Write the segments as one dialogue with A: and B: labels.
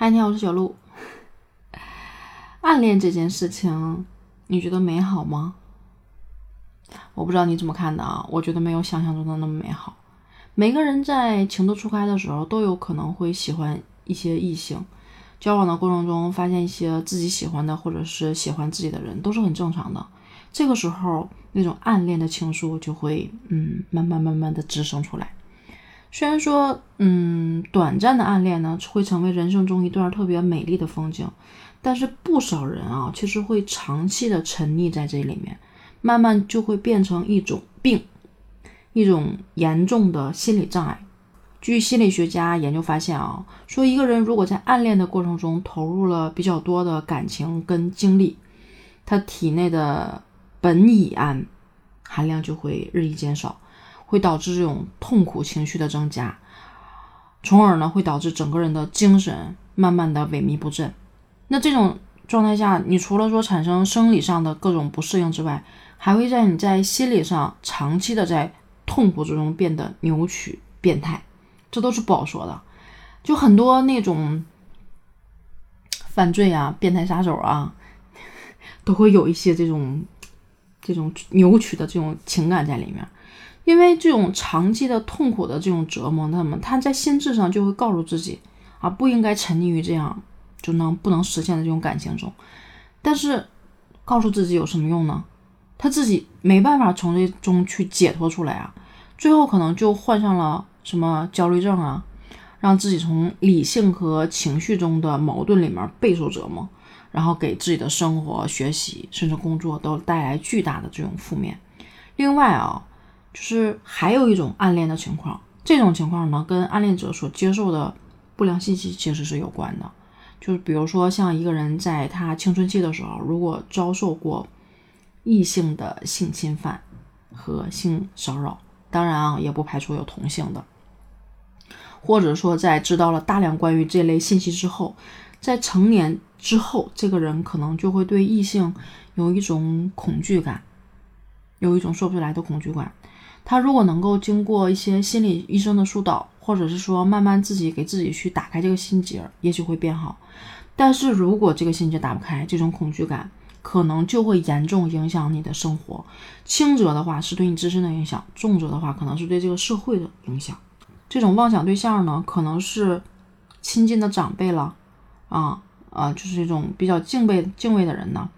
A: 嗨，你好，我是小鹿。暗恋这件事情，你觉得美好吗？我不知道你怎么看的啊，我觉得没有想象中的那么美好。每个人在情窦初开的时候，都有可能会喜欢一些异性，交往的过程中发现一些自己喜欢的，或者是喜欢自己的人，都是很正常的。这个时候，那种暗恋的情愫就会，嗯，慢慢慢慢的滋生出来。虽然说，嗯，短暂的暗恋呢，会成为人生中一段特别美丽的风景，但是不少人啊，其实会长期的沉溺在这里面，慢慢就会变成一种病，一种严重的心理障碍。据心理学家研究发现啊，说一个人如果在暗恋的过程中投入了比较多的感情跟精力，他体内的苯乙胺含量就会日益减少。会导致这种痛苦情绪的增加，从而呢会导致整个人的精神慢慢的萎靡不振。那这种状态下，你除了说产生生理上的各种不适应之外，还会在你在心理上长期的在痛苦之中变得扭曲变态，这都是不好说的。就很多那种犯罪啊、变态杀手啊，都会有一些这种这种扭曲的这种情感在里面。因为这种长期的痛苦的这种折磨，那么他在心智上就会告诉自己啊，不应该沉溺于这样就能不能实现的这种感情中。但是告诉自己有什么用呢？他自己没办法从这中去解脱出来啊，最后可能就患上了什么焦虑症啊，让自己从理性和情绪中的矛盾里面备受折磨，然后给自己的生活、学习甚至工作都带来巨大的这种负面。另外啊。就是还有一种暗恋的情况，这种情况呢，跟暗恋者所接受的不良信息其实是有关的。就是比如说，像一个人在他青春期的时候，如果遭受过异性的性侵犯和性骚扰，当然啊，也不排除有同性的，或者说在知道了大量关于这类信息之后，在成年之后，这个人可能就会对异性有一种恐惧感，有一种说不出来的恐惧感。他如果能够经过一些心理医生的疏导，或者是说慢慢自己给自己去打开这个心结，也许会变好。但是如果这个心结打不开，这种恐惧感可能就会严重影响你的生活。轻则的话是对你自身的影响，重则的话可能是对这个社会的影响。这种妄想对象呢，可能是亲近的长辈了，啊啊，就是这种比较敬畏敬畏的人呢，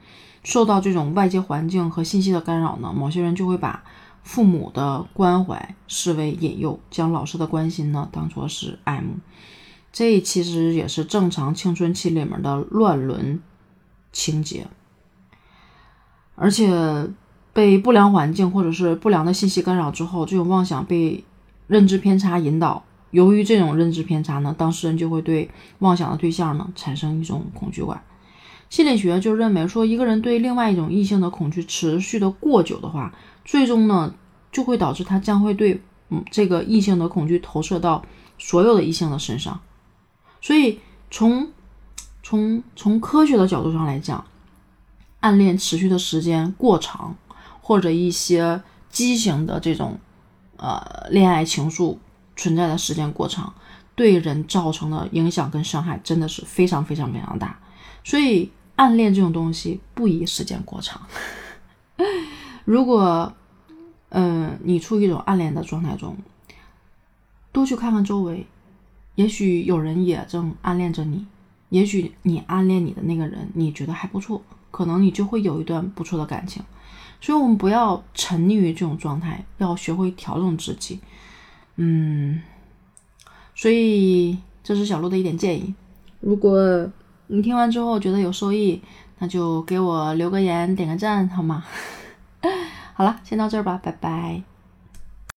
A: 受到这种外界环境和信息的干扰呢，某些人就会把。父母的关怀视为引诱，将老师的关心呢当作是爱慕，这其实也是正常青春期里面的乱伦情节。而且被不良环境或者是不良的信息干扰之后，这种妄想被认知偏差引导。由于这种认知偏差呢，当事人就会对妄想的对象呢产生一种恐惧感。心理学就认为说，一个人对另外一种异性的恐惧持续的过久的话。最终呢，就会导致他将会对嗯这个异性的恐惧投射到所有的异性的身上，所以从从从科学的角度上来讲，暗恋持续的时间过长，或者一些畸形的这种呃恋爱情愫存在的时间过长，对人造成的影响跟伤害真的是非常非常非常大，所以暗恋这种东西不宜时间过长。如果，嗯，你处于一种暗恋的状态中，多去看看周围，也许有人也正暗恋着你，也许你暗恋你的那个人，你觉得还不错，可能你就会有一段不错的感情。所以，我们不要沉溺于这种状态，要学会调整自己。嗯，所以这是小鹿的一点建议。如果你听完之后觉得有收益，那就给我留个言，点个赞，好吗？好了，先到这儿吧，拜拜。